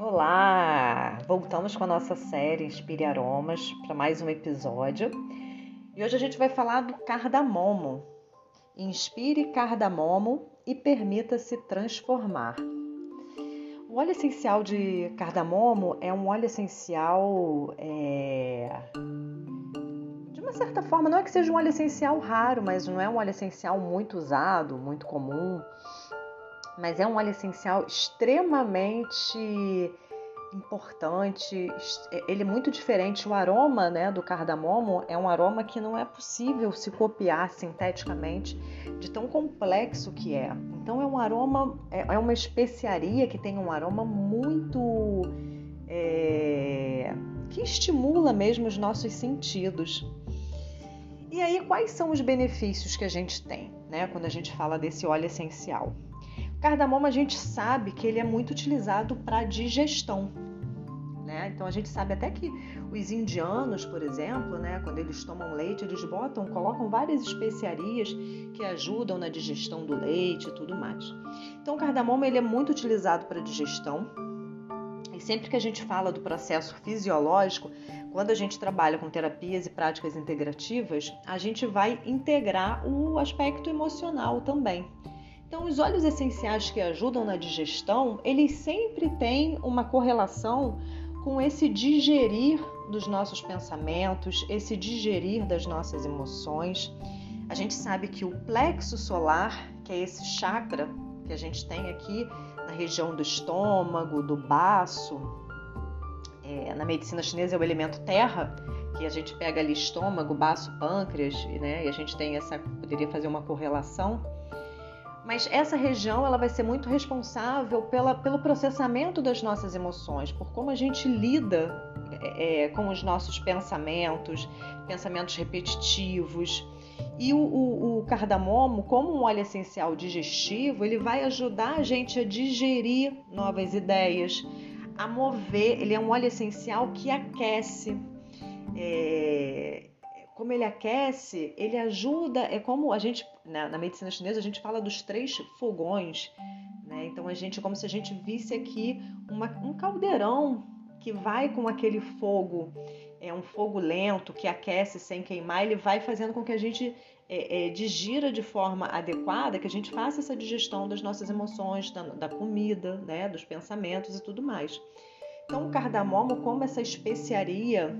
Olá! Voltamos com a nossa série Inspire Aromas para mais um episódio. E hoje a gente vai falar do cardamomo. Inspire cardamomo e permita-se transformar. O óleo essencial de cardamomo é um óleo essencial. É... De uma certa forma, não é que seja um óleo essencial raro, mas não é um óleo essencial muito usado, muito comum mas é um óleo essencial extremamente importante. Ele é muito diferente. O aroma né, do cardamomo é um aroma que não é possível se copiar sinteticamente, de tão complexo que é. Então é um aroma, é, é uma especiaria que tem um aroma muito é, que estimula mesmo os nossos sentidos. E aí, quais são os benefícios que a gente tem, né, quando a gente fala desse óleo essencial? Cardamomo a gente sabe que ele é muito utilizado para digestão. Né? Então a gente sabe até que os indianos, por exemplo, né, quando eles tomam leite, eles botam, colocam várias especiarias que ajudam na digestão do leite e tudo mais. Então o cardamomo ele é muito utilizado para digestão. E sempre que a gente fala do processo fisiológico, quando a gente trabalha com terapias e práticas integrativas, a gente vai integrar o aspecto emocional também. Então, os óleos essenciais que ajudam na digestão, eles sempre têm uma correlação com esse digerir dos nossos pensamentos, esse digerir das nossas emoções. A gente sabe que o plexo solar, que é esse chakra que a gente tem aqui na região do estômago, do baço, é, na medicina chinesa é o elemento terra, que a gente pega ali estômago, baço, pâncreas, né? E a gente tem essa, poderia fazer uma correlação. Mas essa região ela vai ser muito responsável pela, pelo processamento das nossas emoções, por como a gente lida é, é, com os nossos pensamentos, pensamentos repetitivos. E o, o, o, cardamomo, como um óleo essencial digestivo, ele vai ajudar a gente a digerir novas ideias, a mover. Ele é um óleo essencial que aquece. É, como ele aquece, ele ajuda, é como a gente, na, na medicina chinesa, a gente fala dos três fogões, né? Então a gente, é como se a gente visse aqui uma, um caldeirão que vai com aquele fogo, é um fogo lento que aquece sem queimar, ele vai fazendo com que a gente é, é, digira de forma adequada, que a gente faça essa digestão das nossas emoções, da, da comida, né, dos pensamentos e tudo mais. Então, o cardamomo, como essa especiaria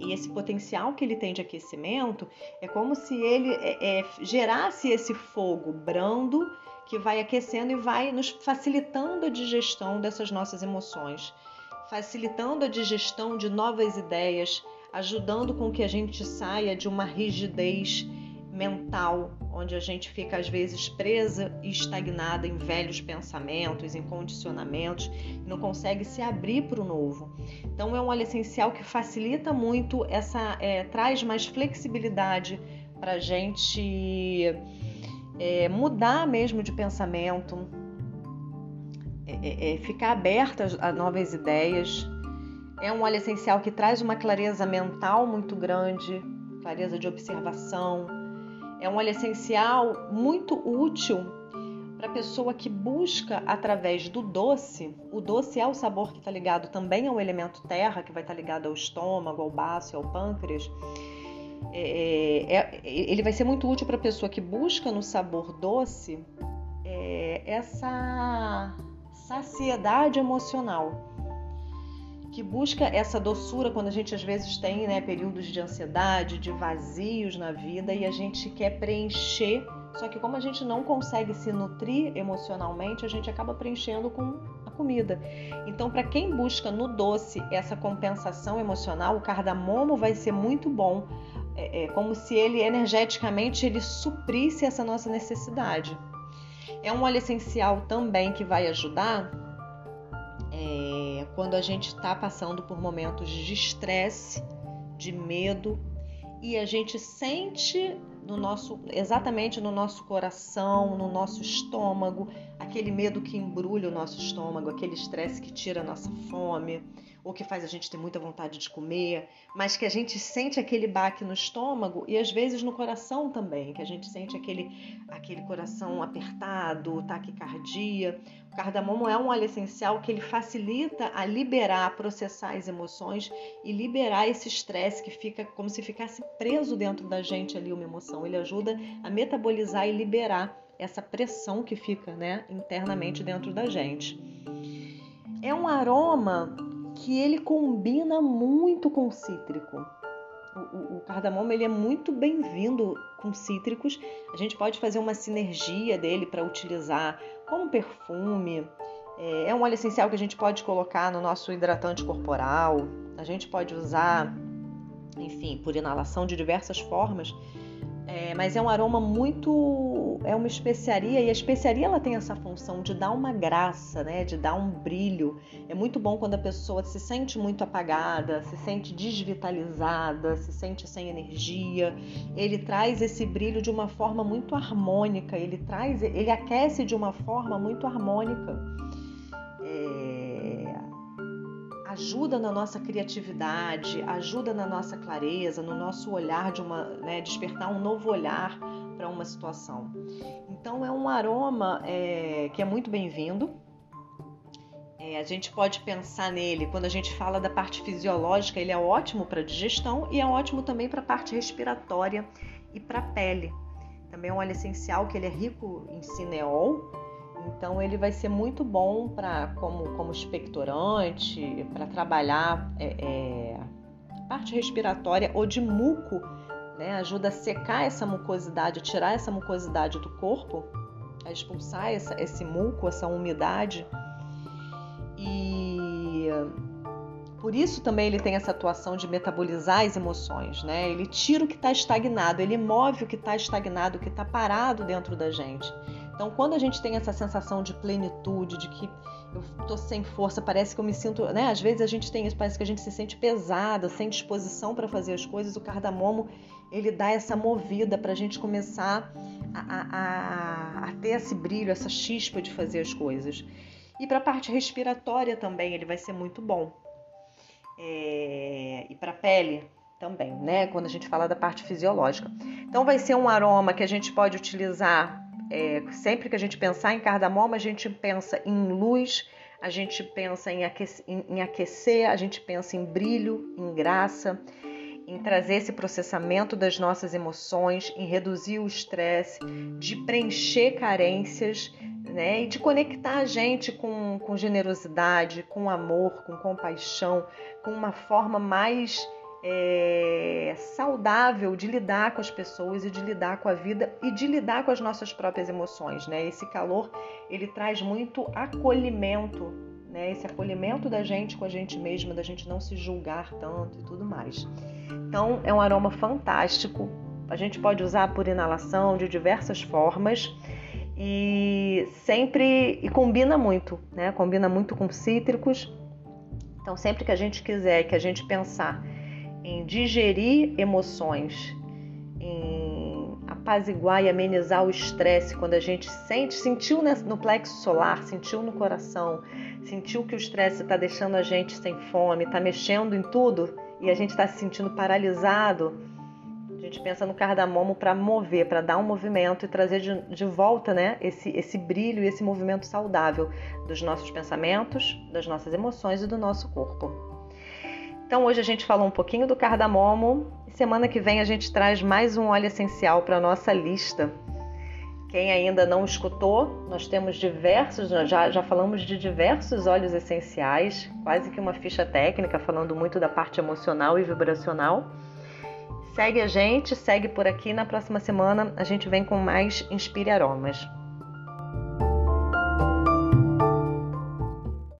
e esse potencial que ele tem de aquecimento é como se ele é, é, gerasse esse fogo brando que vai aquecendo e vai nos facilitando a digestão dessas nossas emoções, facilitando a digestão de novas ideias, ajudando com que a gente saia de uma rigidez mental, onde a gente fica às vezes presa e estagnada em velhos pensamentos, em condicionamentos, não consegue se abrir para o novo. Então é um óleo essencial que facilita muito essa, é, traz mais flexibilidade para a gente é, mudar mesmo de pensamento, é, é, é, ficar aberta a novas ideias. É um óleo essencial que traz uma clareza mental muito grande, clareza de observação, é um óleo essencial muito útil para a pessoa que busca através do doce. O doce é o sabor que está ligado também ao elemento terra, que vai estar tá ligado ao estômago, ao baço, ao pâncreas. É, é, é ele vai ser muito útil para a pessoa que busca no sabor doce é, essa saciedade emocional que busca essa doçura quando a gente às vezes tem né, períodos de ansiedade, de vazios na vida e a gente quer preencher, só que como a gente não consegue se nutrir emocionalmente, a gente acaba preenchendo com a comida. Então, para quem busca no doce essa compensação emocional, o cardamomo vai ser muito bom, é, é como se ele energeticamente ele suprisse essa nossa necessidade. É um óleo essencial também que vai ajudar é, quando a gente está passando por momentos de estresse, de medo e a gente sente no nosso, exatamente no nosso coração, no nosso estômago, aquele medo que embrulha o nosso estômago, aquele estresse que tira a nossa fome, ou que faz a gente ter muita vontade de comer, mas que a gente sente aquele baque no estômago e às vezes no coração também, que a gente sente aquele, aquele coração apertado, taquicardia. O cardamomo é um óleo essencial que ele facilita a liberar, processar as emoções e liberar esse estresse que fica como se ficasse preso dentro da gente ali uma emoção. Ele ajuda a metabolizar e liberar essa pressão que fica né, internamente dentro da gente. É um aroma que ele combina muito com cítrico. O, o, o cardamomo ele é muito bem-vindo com cítricos. A gente pode fazer uma sinergia dele para utilizar como perfume. É, é um óleo essencial que a gente pode colocar no nosso hidratante corporal. A gente pode usar, enfim, por inalação de diversas formas. É, mas é um aroma muito. É uma especiaria e a especiaria ela tem essa função de dar uma graça, né? De dar um brilho. É muito bom quando a pessoa se sente muito apagada, se sente desvitalizada, se sente sem energia. Ele traz esse brilho de uma forma muito harmônica. Ele traz, ele aquece de uma forma muito harmônica. Ajuda na nossa criatividade, ajuda na nossa clareza, no nosso olhar de uma, né, despertar um novo olhar para uma situação. Então é um aroma é, que é muito bem-vindo. É, a gente pode pensar nele quando a gente fala da parte fisiológica, ele é ótimo para digestão e é ótimo também para a parte respiratória e para a pele. Também é um óleo essencial que ele é rico em cineol, então ele vai ser muito bom para como, como expectorante, para trabalhar é, é, parte respiratória ou de muco, né? Ajuda a secar essa mucosidade, a tirar essa mucosidade do corpo, a expulsar essa, esse muco, essa umidade. E por isso também ele tem essa atuação de metabolizar as emoções, né? Ele tira o que está estagnado, ele move o que está estagnado, o que está parado dentro da gente. Então, quando a gente tem essa sensação de plenitude, de que eu tô sem força, parece que eu me sinto, né? Às vezes a gente tem isso, parece que a gente se sente pesada, sem disposição para fazer as coisas. O cardamomo ele dá essa movida para a gente começar a, a, a, ter esse brilho, essa chispa de fazer as coisas. E para a parte respiratória também ele vai ser muito bom. É, e para a pele também, né? Quando a gente fala da parte fisiológica. Então vai ser um aroma que a gente pode utilizar é, sempre que a gente pensar em cardamomo, a gente pensa em luz, a gente pensa em aquecer, em aquecer, a gente pensa em brilho, em graça, em trazer esse processamento das nossas emoções, em reduzir o estresse, de preencher carências, né? E de conectar a gente com, com generosidade, com amor, com compaixão, com uma forma mais é, saudável de lidar com as pessoas e de lidar com a vida e de lidar com as nossas próprias emoções, né? Esse calor ele traz muito acolhimento, né? Esse acolhimento da gente com a gente mesma, da gente não se julgar tanto e tudo mais. Então é um aroma fantástico. A gente pode usar por inalação de diversas formas e sempre e combina muito, né? Combina muito com cítricos. Então sempre que a gente quiser, que a gente pensar em digerir emoções, em apaziguar e amenizar o estresse quando a gente sente, sentiu no plexo solar, sentiu no coração, sentiu que o estresse está deixando a gente sem fome, está mexendo em tudo e a gente está se sentindo paralisado. A gente pensa no cardamomo para mover, para dar um movimento e trazer de, de volta né, esse, esse brilho e esse movimento saudável dos nossos pensamentos, das nossas emoções e do nosso corpo. Então hoje a gente falou um pouquinho do cardamomo e semana que vem a gente traz mais um óleo essencial para a nossa lista. Quem ainda não escutou, nós temos diversos, já, já falamos de diversos óleos essenciais, quase que uma ficha técnica falando muito da parte emocional e vibracional. Segue a gente, segue por aqui. Na próxima semana a gente vem com mais Inspire Aromas.